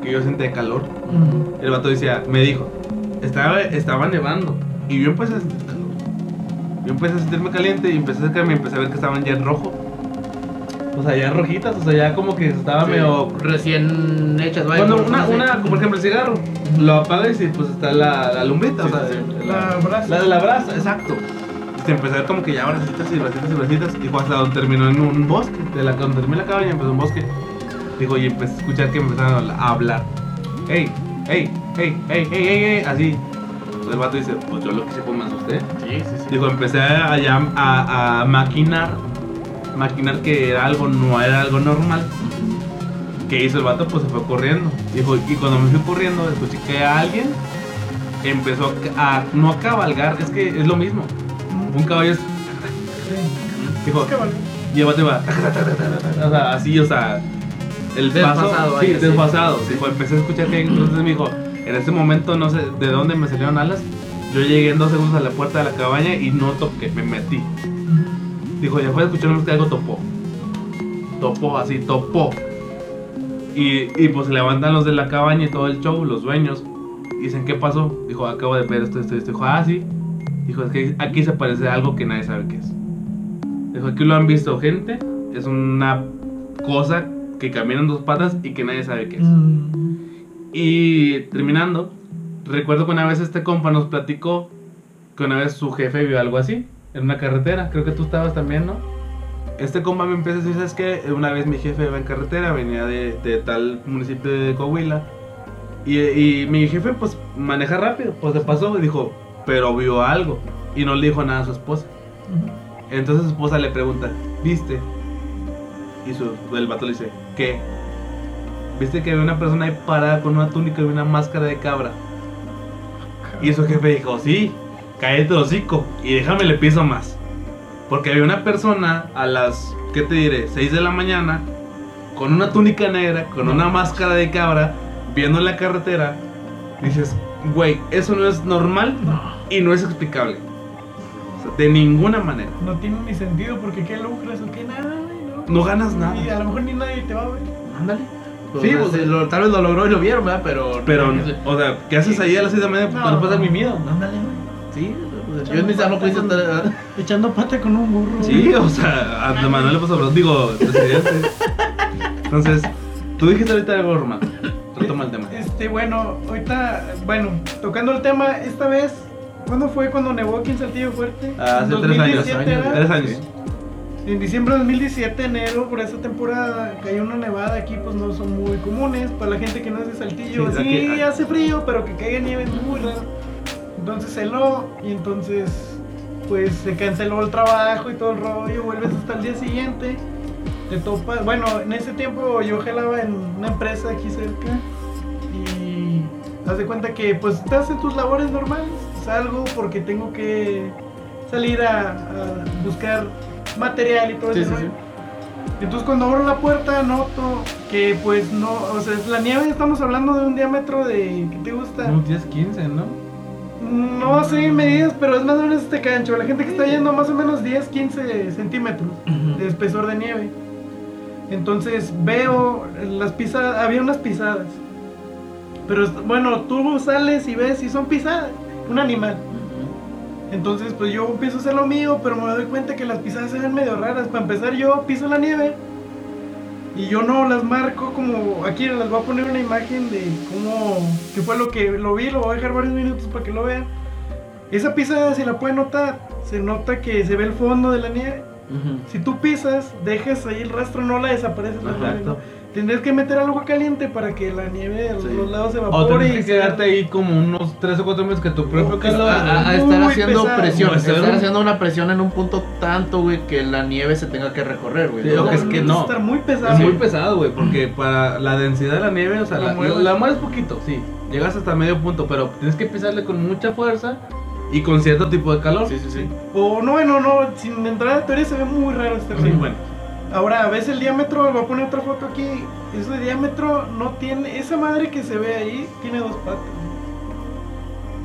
Que yo sentía calor. El vato decía, me dijo, estaba, estaba nevando. Y yo empecé a sentir calor. Yo empecé a sentirme caliente y empecé a acercarme y empecé a ver que estaban ya en rojo. O sea, ya rojitas, o sea, ya como que estaba Sí, medio. recién hechas, vaya. Cuando una, una, así. por ejemplo, el cigarro, lo apagas y pues está la, la lumbrita, Sí, o sea, sí, sí. La brasa. la de la brasa, exacto. Y se empezó a ver como que ya bracitas y bracitas y bracitas. Y fue hasta donde terminó en un bosque. De la, donde terminó la cabaña empezó un bosque. Dijo, y empecé a escuchar que empezaron a hablar. Hey, hey, hey, hey, hey, hey, hey, así. Entonces el vato dice, pues yo lo que hice fue me asusté. Sí, sí, sí. Dijo, empecé a, a, a maquinar, maquinar que era algo, no era algo normal. ¿Qué hizo el vato? Pues se fue corriendo. Dijo, y cuando me fui corriendo, escuché que alguien empezó a, no a cabalgar, es que es lo mismo. Un caballo es, dijo, y el vato iba, o sea, así, o sea, el paso, Desfasado, sí, vaya, sí. desfasado. Dijo, empecé a escuchar que entonces me dijo, en ese momento no sé de dónde me salieron alas. Yo llegué en dos segundos a la puerta de la cabaña y no toqué, me metí. Dijo, ya fue a escuchar que algo topó. Topó, así, topó. Y, y pues se levantan los de la cabaña y todo el show, los dueños. Y dicen, ¿qué pasó? Dijo, acabo de ver esto, esto, esto. Dijo, ah, sí. Dijo, es que aquí se parece a algo que nadie sabe qué es. Dijo, aquí lo han visto gente. Es una cosa que camina en dos patas y que nadie sabe qué es. Mm. Y terminando, recuerdo que una vez este compa nos platicó que una vez su jefe vio algo así, en una carretera. Creo que tú estabas también, ¿no? Este compa me empieza a decir, ¿sabes qué? Una vez mi jefe iba en carretera, venía de, de tal municipio de Coahuila. Y, y mi jefe, pues, maneja rápido. Pues se pasó y dijo, pero vio algo. Y no le dijo nada a su esposa. Entonces su esposa le pregunta, ¿viste? Y su, el vato le dice, ¿qué? ¿Viste que había una persona ahí parada con una túnica y una máscara de cabra? Y su jefe dijo, sí, cállate el hocico y déjame le piso más. Porque había una persona a las, ¿qué te diré? 6 de la mañana, con una túnica negra, con una máscara de cabra, viendo la carretera. Dices, güey, eso no es normal No, y no es explicable. O sea, de ninguna manera. no tiene ni sentido porque qué lucras o qué nada, güey, No ganas nada. Y a lo mejor ni nadie te va a ver. Ándale. Pues, Sí, sea, pues, lo- tal vez lo logró y lo vieron, ¿verdad? Pero. Pero, o sea, ¿qué haces ahí a las 6 de la mañana? No. Pues no puedes dar mi miedo. Ándale, güey. Sí, yo en mi salón quise estar. Echando pata con un burro. Sí, o sea, a Manuel le pasó, digo, presidente. Entonces, tú dijiste ahorita algo, Román. Retoma el tema. Este, bueno, ahorita, bueno, tocando el tema, esta vez, ¿cuándo fue cuando nevó aquí en Saltillo Fuerte? Hace En tres años. 2017, años, ¿verdad? Tres años. En diciembre de 2017, enero, por esa temporada, cayó una nevada aquí, pues no son muy comunes. Para la gente que no es de Saltillo, Sí, sí, aquí- aquí- hace frío, pero que caiga nieve es muy raro. Entonces heló y entonces, pues se canceló el trabajo y todo el rollo. Vuelves hasta el día siguiente, te topas. Bueno, en ese tiempo yo gelaba en una empresa aquí cerca y haz de cuenta que, pues, estás en tus labores normales. Salgo porque tengo que salir a, a buscar material y todo Sí, eso. sí, sí. Entonces cuando abro la puerta noto que pues no, o sea, la nieve estamos hablando de un diámetro de, ¿qué te gusta? Unos 10, 15, ¿no? No sé medidas, pero es más o menos este cancho. La gente que está yendo más o menos 10, 15 centímetros de espesor de nieve. Entonces veo las pisadas, había unas pisadas. Pero bueno, tú sales y ves y son pisadas, un animal. Entonces, pues yo empiezo a hacer lo mío, pero me doy cuenta que las pisadas se ven medio raras. Para empezar, yo piso la nieve y yo no las marco como. Aquí les voy a poner una imagen de cómo. que fue lo que lo vi, lo voy a dejar varios minutos para que lo vean. Esa pisada, si la pueden notar, se nota que se ve el fondo de la nieve. Si tú pisas, dejas ahí el rastro, no la desapareces la. Tendrías que meter agua caliente para que la nieve a los Sí. dos lados se O evapore. tienes y que quedarte ahí como unos 3 o 4 meses que tu propio calor. A, a- a Muy estar haciendo pesado. presión, estar haciendo una presión en un punto tanto, güey, que la nieve se tenga que recorrer, güey. Sí, lo ¿no? que es que no. Estar muy pesado. Es muy pesado, güey, porque para la densidad de la nieve, o sea, la, mueves. la mueves poquito, sí. Llegas hasta medio punto, pero tienes que pisarle con mucha fuerza y con cierto tipo de calor. Sí, sí, sí. O no, bueno, no, sin entrar a teoría se ve muy raro este Sí, rollo. bueno. Ahora, ves el diámetro, voy a poner otra foto aquí. Ese diámetro no tiene, esa madre que se ve ahí tiene dos patas.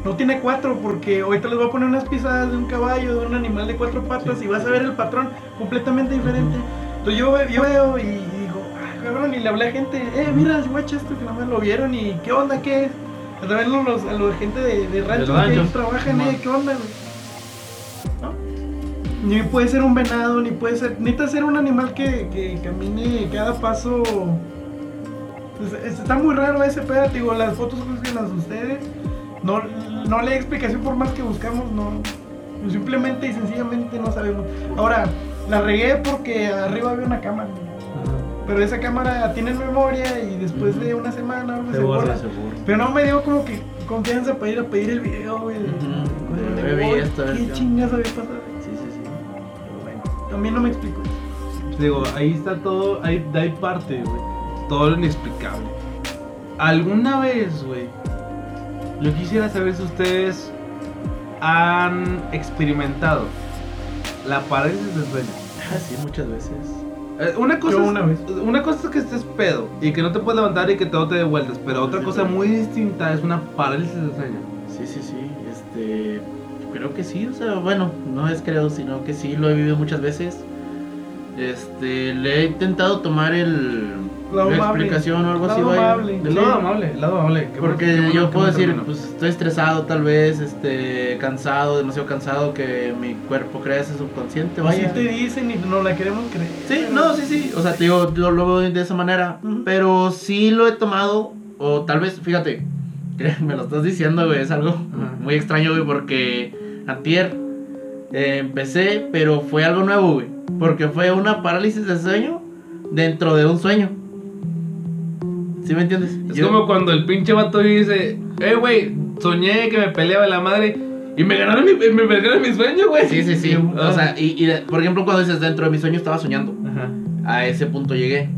No tiene cuatro porque ahorita les voy a poner unas pisadas de un caballo, de un animal de cuatro patas y vas a ver el patrón completamente diferente. Entonces yo, ve- yo veo y, digo, ah, cabrón, y le hablé a gente, eh, mira, guacha esto que nada más lo vieron y qué onda, qué es. A través de los, a la gente de, de ranchos que ahí ranchos. trabajan, eh, qué onda, güey. ¿No? Ni puede ser un venado, ni puede ser. Necesita ser un animal que, que camine cada paso. Pues, es- está muy raro ese pedo, digo, las fotos las de ustedes. No, no le explicación por más que buscamos, no. Simplemente y sencillamente no sabemos. Ahora, la regué porque arriba había una cámara. Pero esa cámara tiene memoria y después de una semana Se borra. Pero no me dio como que confianza para ir a pedir el video, güey. Ujú. Cuando Yo vi voy, esto, a ver ¿Qué qué chingas había pasado? También no me explico. Digo, ahí está todo, ahí, de ahí parte, güey. Todo lo inexplicable. ¿Alguna vez, güey? Yo quisiera saber si ustedes han experimentado la parálisis del sueño. Ah, sí, muchas veces. Eh, Una cosa, es, una vez. una cosa es que estés pedo y que no te puedes levantar y que todo te dé vueltas, pero otra Sí, cosa sí. muy distinta es una parálisis del sueño. Sí, sí, sí. Este. Creo que sí, o sea, bueno, no es creo, sino que sí lo he vivido muchas veces. Este, le he intentado tomar el Lado la amable. explicación o algo así, Lado güey. amable. Sí. lado amable, el lado amable. qué Porque bueno, yo bueno, puedo decir, bueno. pues estoy estresado tal vez, este, cansado, demasiado cansado que mi cuerpo crea ese subconsciente, Así vaya. te dicen y no la queremos creer. Sí, no, sí, sí. O sea, te digo, yo lo veo de esa manera. Ujú. Pero sí lo he tomado. O tal vez, fíjate, me lo estás diciendo, güey. Es algo Ajá. muy extraño, güey. Porque antier eh, empecé, pero fue algo nuevo, güey. Porque fue una parálisis de sueño dentro de un sueño. ¿Sí me entiendes? Es Yo- como cuando el pinche vato dice, eh, güey, soñé que me peleaba la madre y me ganaron mi, me ganaron mi sueño, güey. Sí, sí, sí. O sea, y, y por ejemplo, cuando dices dentro de mi sueño estaba soñando. Ajá. a ese punto llegué.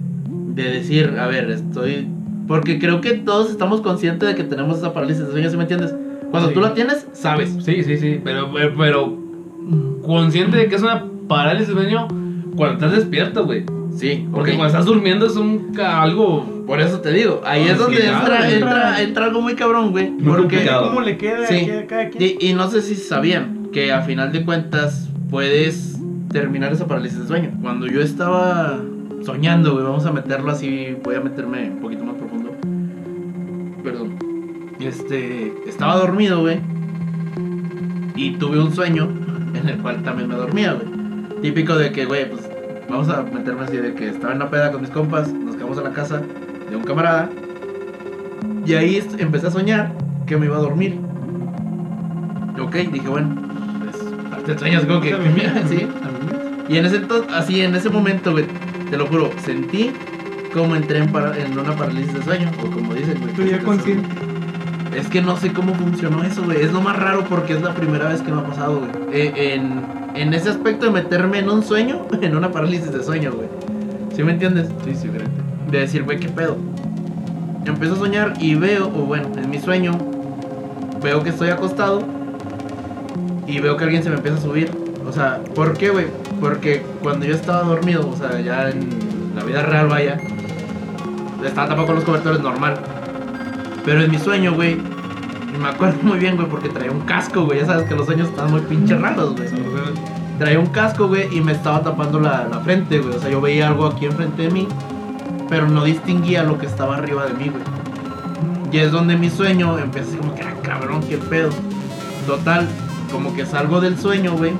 De decir, a ver, estoy. Porque creo que todos estamos conscientes de que tenemos esa parálisis de sueño, ¿sí me entiendes? Cuando Sí. tú la tienes, sabes. Sí, sí, sí, pero, pero, pero consciente de que es una parálisis de sueño cuando estás despierto, güey. Sí, Porque ok. cuando estás durmiendo es un ca- algo... Por eso te digo, ahí es donde entra, entra- entra, entra algo muy cabrón, güey. Muy Porque. complicado. ¿Cómo le queda Sí. a cada quien? Y, y no sé si sabían que a final de cuentas puedes terminar esa parálisis de sueño. Cuando yo estaba soñando, güey, vamos a meterlo así, voy a meterme un poquito más profundo. Perdón. Este, estaba dormido, güey. Y tuve un sueño en el cual también me dormía, güey. Típico de que, güey, pues vamos a meterme así de que estaba en la peda con mis compas, nos quedamos a la casa de un camarada. Y ahí empecé a soñar que me iba a dormir. Ok, dije, bueno, pues sueño es como que, sí. Y en ese entonces, así en ese momento, güey, te lo juro, sentí como entré en, para- en una parálisis de sueño, o como dicen, güey. Tú ya consciente. Es que no sé cómo funcionó eso, güey. Es lo más raro porque es la primera vez que me ha pasado, güey. Eh, en, en ese aspecto de meterme en un sueño, en una parálisis de sueño, güey. ¿Sí me entiendes? Sí, sí, fíjate. de decir, güey, ¿qué pedo? Empiezo a soñar y veo, o bueno, en mi sueño, veo que estoy acostado y veo que alguien se me empieza a subir. O sea, ¿por qué, güey? Porque cuando yo estaba dormido, o sea, ya en la vida real, vaya, estaba tapado con los cobertores normal. Pero en mi sueño, güey, me acuerdo muy bien, güey, porque traía un casco, güey. Ya sabes que los sueños están muy pinches raros, güey. Traía un casco, güey, y me estaba tapando la, la frente, güey. O sea, yo veía algo aquí enfrente de mí, pero no distinguía lo que estaba arriba de mí, güey. Y es donde mi sueño empieza así como que, ah, cabrón, qué pedo. Total, como que salgo del sueño, güey,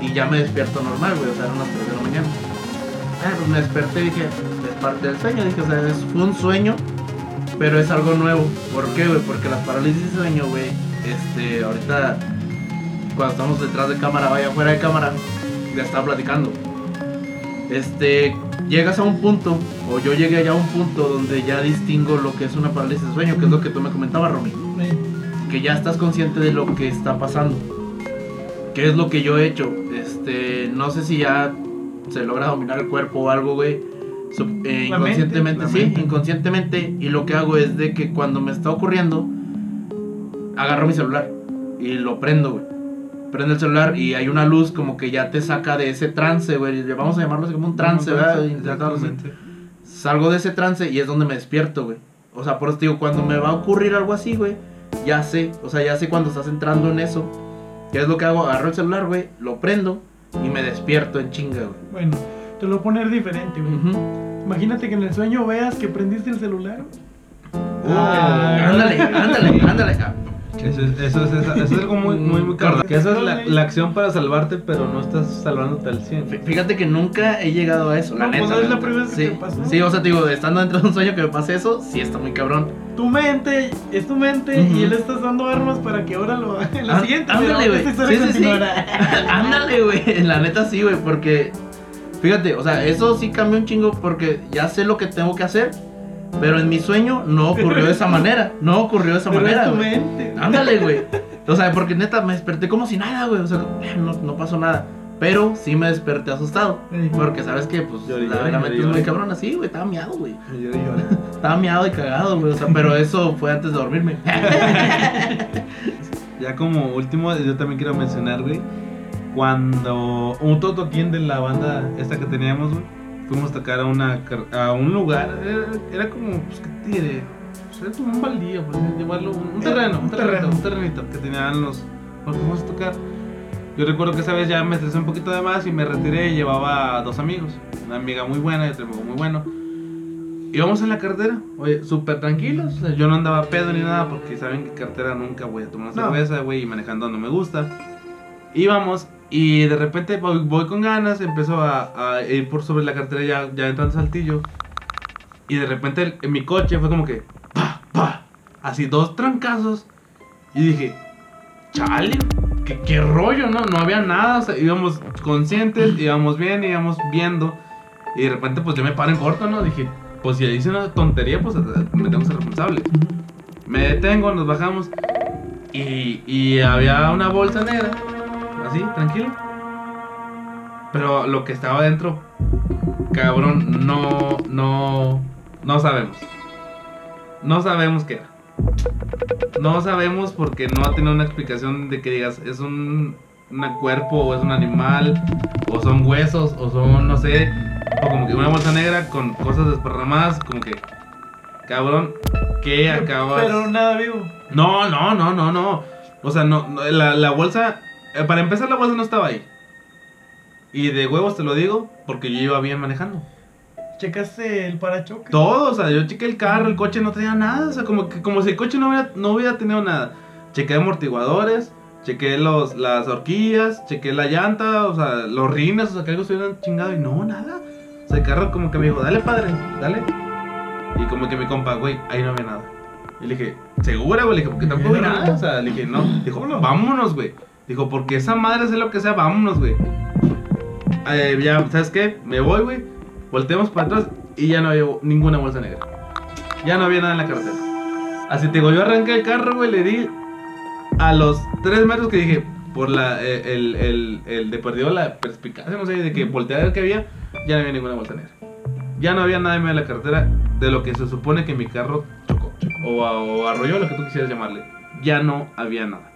y ya me despierto normal, güey. O sea, eran las 3 de la mañana. Ah, pues me desperté y dije, es parte del sueño. Dije, o sea, es, fue un sueño, pero es algo nuevo. ¿Por qué, güey? Porque las parálisis de sueño, güey, este, ahorita, cuando estamos detrás de cámara, vaya fuera de cámara, ya estaba platicando. Este, llegas a un punto, o yo llegué ya a un punto donde ya distingo lo que es una parálisis de sueño, que es lo que tú me comentabas, Romy. Que ya estás consciente de lo que está pasando. ¿Qué es lo que yo he hecho? Este, no sé si ya se logra dominar el cuerpo o algo, güey. Eh, mente, inconscientemente, sí, mente. inconscientemente. Y lo que hago es de que cuando me está ocurriendo, agarro mi celular y lo prendo, güey. Prendo el celular y hay una luz como que ya te saca de ese trance, güey. Vamos a llamarlo así como un trance. Salgo de ese trance y es donde me despierto, güey. O sea, por eso te digo, cuando me va a ocurrir algo así, güey, ya sé. O sea, ya sé cuando estás entrando en eso. ¿Qué es lo que hago? Agarro el celular, güey, lo prendo y me despierto en chinga, güey. Bueno, te lo voy a poner diferente, güey. Imagínate que en el sueño veas que prendiste el celular. Ah, ándale, ándale, ándale. Ah, Eso es, eso es, eso es algo muy, muy, muy caro. Que esa es la, la acción para salvarte, pero no estás salvándote al 100. fí- Fíjate que nunca he llegado a eso, la No, pues neta. no es la primera vez sí, que te pasó. Sí, o sea, te digo, estando dentro de un sueño que me pase eso, sí está muy cabrón. Tu mente es tu mente y le estás dando armas para que ahora lo haga en la Ah, siguiente. ándale, güey. Sí, sí, sí. Ándale, güey. La neta sí, güey. Porque, fíjate, o sea, eso sí cambió un chingo porque ya sé lo que tengo que hacer. Pero en mi sueño no ocurrió de esa manera. No ocurrió de esa Pero manera. es tu güey. mente. Ándale, güey. O sea, porque neta me desperté como si nada, güey. O sea, no, no pasó nada. Pero sí me desperté asustado. Sí. Porque sabes que, pues, Lloré, la, lloré, la mente lloré, es muy lloré. cabrón así, güey. Estaba miado, güey. Estaba miado y cagado, güey. O sea, pero eso fue antes de dormirme. Ya como último, yo también quiero mencionar, güey, cuando un totoquín de la banda esta que teníamos, güey, fuimos a tocar a, una, a un lugar, era, era como, pues, ¿qué diré? Pues, era como un baldío, por así llamarlo, un, un terreno, un terreno, un terrenito que tenían los, los que fuimos a tocar. Yo recuerdo que esa vez ya me estresé un poquito de más y me retiré y llevaba a dos amigos. Una amiga muy buena y otro amigo muy bueno. Íbamos en la carretera, oye, súper tranquilos. o sea, yo no andaba pedo ni nada porque saben que carretera nunca voy a tomar una No. cerveza, güey, y manejando no me gusta. Íbamos y de repente voy, voy con ganas, empezó a, a ir por sobre la carretera ya, ya entrando Saltillo. Y de repente el- en mi coche fue como que, pa, pa, así dos trancazos. Y dije, chale, ¿qué, qué rollo, ¿no? No había nada, o sea, íbamos conscientes, íbamos bien, íbamos viendo. Y de repente, pues yo me paro en corto, ¿no? Dije, pues si hice una tontería, pues me tengo que ser responsable. Me detengo, nos bajamos. Y, y había una bolsa negra, así, tranquilo. Pero lo que estaba dentro, cabrón, no, no, no sabemos. No sabemos qué era. No sabemos porque no ha tenido una explicación de que digas, es un, un cuerpo o es un animal, o son huesos, o son, no sé, o como que una bolsa negra con cosas desparramadas, como que, cabrón, ¿qué acabas? Pero nada vivo. No, no, no, no, no. O sea, no, no, la, la bolsa, eh, para empezar la bolsa no estaba ahí. Y de huevos te lo digo, porque yo iba bien manejando. Checaste el parachoques. Todo, o sea, yo chequé el carro, el coche no tenía nada, o sea, como que como si el coche no hubiera, no hubiera tenido nada. Chequé amortiguadores, chequé los, las horquillas, chequé la llanta, o sea, los rines, o sea, que algo estuvieran chingado y no, nada. O sea, el carro como que me dijo, dale padre, dale. Y como que mi compa, güey, ahí no había nada. Y le dije, ¿segura, güey? Le dije, porque tampoco vi nada. O sea, le dije, no. Dijo, vámonos, güey. Dijo, porque esa madre sea lo que sea, vámonos, güey. Eh, ya, ¿sabes qué? Me voy, güey. Volteamos para atrás y ya no había ninguna bolsa negra. Ya no había nada en la carretera. Así te digo, yo arranqué el carro, güey, le di a los tres metros que dije, por la, eh, el, el, el de perdido la perspicacia, no sé, de que volteé a ver había, ya no había ninguna bolsa negra. Ya no había nada en medio de la carretera de lo que se supone que mi carro chocó. O, o arrolló, lo que tú quisieras llamarle. Ya no había nada.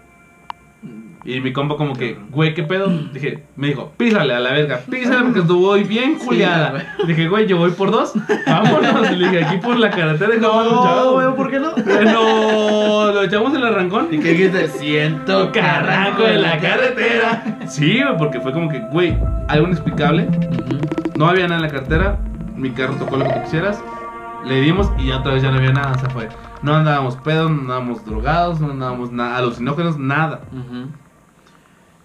Y mi compa como que, güey, ¿qué pedo? Dije, me dijo, písale a la verga, písale porque estuvo bien Sí, culiada. Dije, güey, yo voy por dos, vámonos. Le dije, aquí por la carretera No, güey, ¿por qué no? No, lo echamos en el arrancón. ¿Y qué dijiste? Siento que arranco de la carretera. Sí, güey, porque fue como que, güey, algo inexplicable. No había nada en la carretera. Mi carro tocó lo que tú quisieras. Le dimos y ya otra vez ya no había nada. Se fue. No andábamos pedos, no andábamos drogados, no andábamos nada, alucinógenos, nada. Ujú.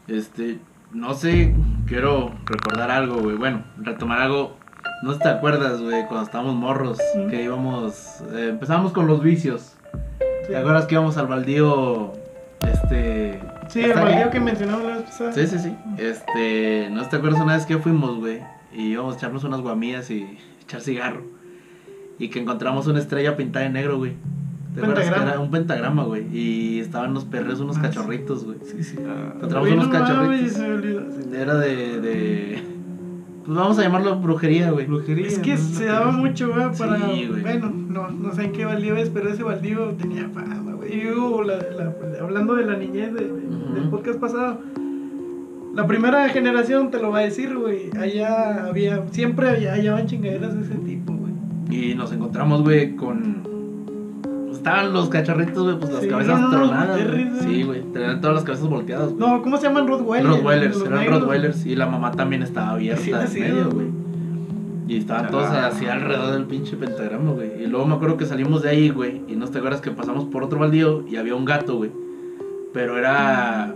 Este, no sé, quiero recordar algo, güey. Bueno, retomar algo. No te acuerdas, güey, cuando estábamos morros, Mm. que íbamos, eh, empezamos con los vicios. Sí. ¿Te acuerdas que íbamos al baldío, este... Sí, el baldío que mencionamos la vez pasada. Sí, sí, sí. Este, no te acuerdas una vez que fuimos, güey, y íbamos a echarnos unas guamillas y echar cigarro. Y que encontramos una estrella pintada en negro, güey. ¿Te acuerdas que Pentagrama. era un pentagrama, güey? Y estaban los perros, unos Ah, cachorritos, güey. Sí, sí. Encontramos Güey, unos no mames, cachorritos. Era de, de... Pues vamos a llamarlo brujería, güey. Brujería. Es que ¿no? se daba mucho, güey, para. Sí, güey. Bueno, no, no sé en qué baldío es, pero ese baldío tenía fama, güey. Y hubo la- la- hablando de la niñez de- de- Ujú. del podcast pasado. La primera generación te lo va a decir, güey. Allá había, siempre había, hallaban chingaderas de ese tipo, güey. Y nos encontramos, güey, con... estaban los cachorritos, güey, pues las Sí, cabezas no, tronadas. Sí, güey. Tenían todas las cabezas volteadas, güey. No, ¿cómo se llaman Rottweilers? Rottweilers, eran negros. Rottweilers. Y la mamá también estaba abierta Sí, en medio, güey. Y estaban Ah. todos así alrededor del pinche pentagrama, güey. Y luego me acuerdo que salimos de ahí, güey. Y no te acuerdas que pasamos por otro baldío y había un gato, güey. Pero era.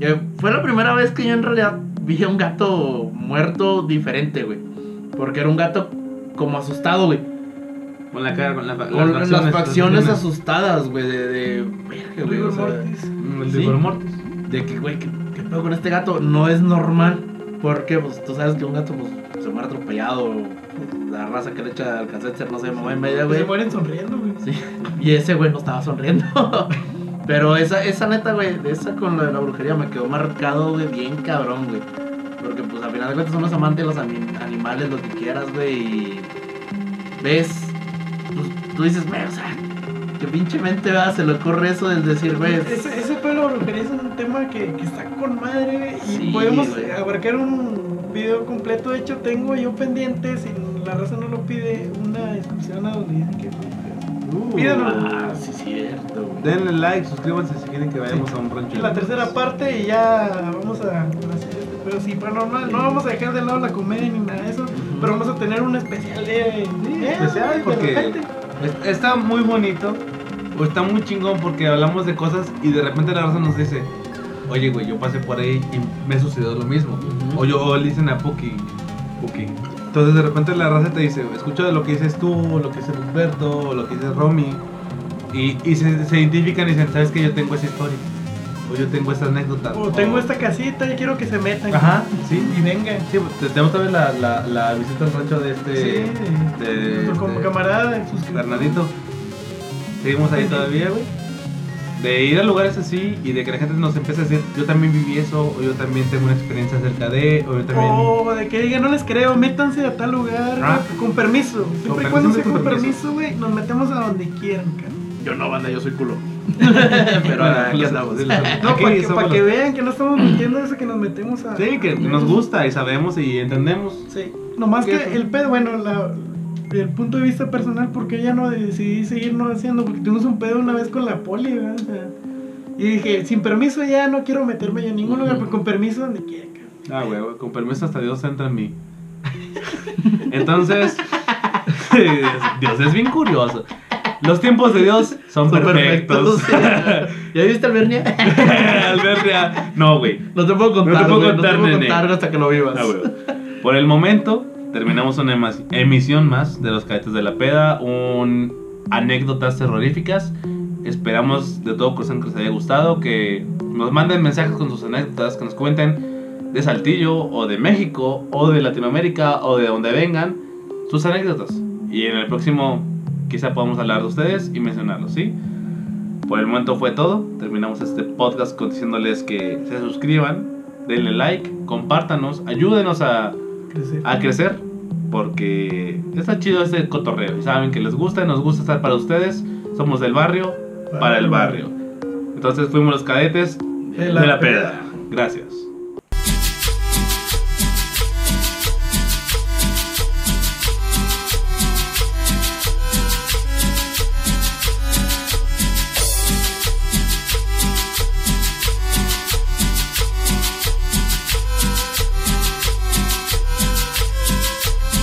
eh, Fue la primera vez que yo en realidad vi a un gato muerto diferente, güey. Porque era un gato como asustado, güey. Con la cara, con la, Con las facciones, facciones asustadas, güey. De. de verga, güey, o Rigor sea, mortis. Mm, El Sí. mortis. de que, güey, ¿qué, qué pedo con este gato? No es normal. Porque, pues, tú sabes que un gato, pues, se muere atropellado. pues, la raza que le echa al cáncer, no sé, mamá y media, güey. se mueren sonriendo, güey. Sí. Y ese, güey, no estaba sonriendo. Pero esa, esa neta, güey, de esa con lo de la brujería me quedó marcado, güey, bien cabrón, güey. Porque, pues, al final de cuentas somos amantes de los ani- animales, lo que quieras, güey, y ves, pues, tú dices, güey, o sea, que pinche mente, ¿verdad? Se le ocurre eso del decir, güey, Ese, ese pedo de brujería es un tema que, que está con madre. Y Sí, podemos abarcar un video completo. De hecho, tengo yo pendiente, si la raza no lo pide, una excursión a donde dicen que. Uh. Ah, sí, cierto. güey. Denle like, suscríbanse si quieren que vayamos a un rancho. La tercera parte y ya vamos a hacer este, pero sí, paranormal, no vamos a dejar de lado la comedia ni nada de eso, pero vamos a tener un especial de, eh, especial, de porque repente. está muy bonito o está muy chingón porque hablamos de cosas y de repente la raza nos dice, oye, güey, yo pasé por ahí y me sucedió lo mismo. O yo o le dicen a Puki, Puki. Entonces de repente la raza te dice, escucha lo que dices tú, lo que dice Roberto, lo que dice Romy. Y, y se, se identifican y dicen, ¿sabes que Yo tengo esa historia. O yo tengo esta anécdota. O tengo esta casita y quiero que se metan. Ajá, sí. Y vengan. Sí, te- tenemos todavía la, la, la visita al rancho de este... Sí, de- nuestro como de- camarada, de. Bernardito. Seguimos ahí Sí. todavía, güey. De ir a lugares así y de que la gente nos empiece a decir, yo también viví eso, o yo también tengo una experiencia acerca de, o yo también... O de que digan, no les creo, métanse a tal lugar, Ah. güey, con permiso. Siempre y cuando sea con permiso, güey, nos metemos a donde quieran, cara. Yo no, banda, yo soy culo. Pero aquí andamos. No, para que, pa' vean que no estamos mintiendo eso que nos metemos a... Sí, que nos gusta y sabemos y entendemos. Sí. Nomás ¿Qué que el pedo, bueno, la, el punto de vista personal, porque ya no decidí seguirlo haciendo? Porque tuvimos un pedo una vez con la poli, ¿verdad? O sea, y dije, sin permiso ya no quiero meterme yo en ningún lugar, pero con permiso donde quiera. Ah, güey, con permiso hasta Dios entra en mí. Entonces, Dios es bien curioso. Los tiempos de Dios son, Son perfectos. perfectos. ¿Ya viste al Bernia? Albertia, no, güey. No te puedo contar, No te puedo contar, no te puedo contar hasta que lo vivas. Ah. Por el momento, terminamos una emisión más de los cadetes de la peda. Un anécdotas terroríficas. Esperamos de todo corazón que les haya gustado. Que nos manden mensajes con sus anécdotas. Que nos cuenten de Saltillo, o de México, o de Latinoamérica, o de donde vengan. Sus anécdotas. Y en el próximo, quizá podamos hablar de ustedes y mencionarlos, ¿sí? Por el momento fue todo. Terminamos este podcast con- diciéndoles que se suscriban, denle like, compártanos, ayúdenos a, Crecer. a crecer. Porque está chido este cotorreo. Saben que les gusta, nos gusta estar para ustedes. Somos del barrio, para el barrio. Entonces fuimos los cadetes de la peda. Gracias.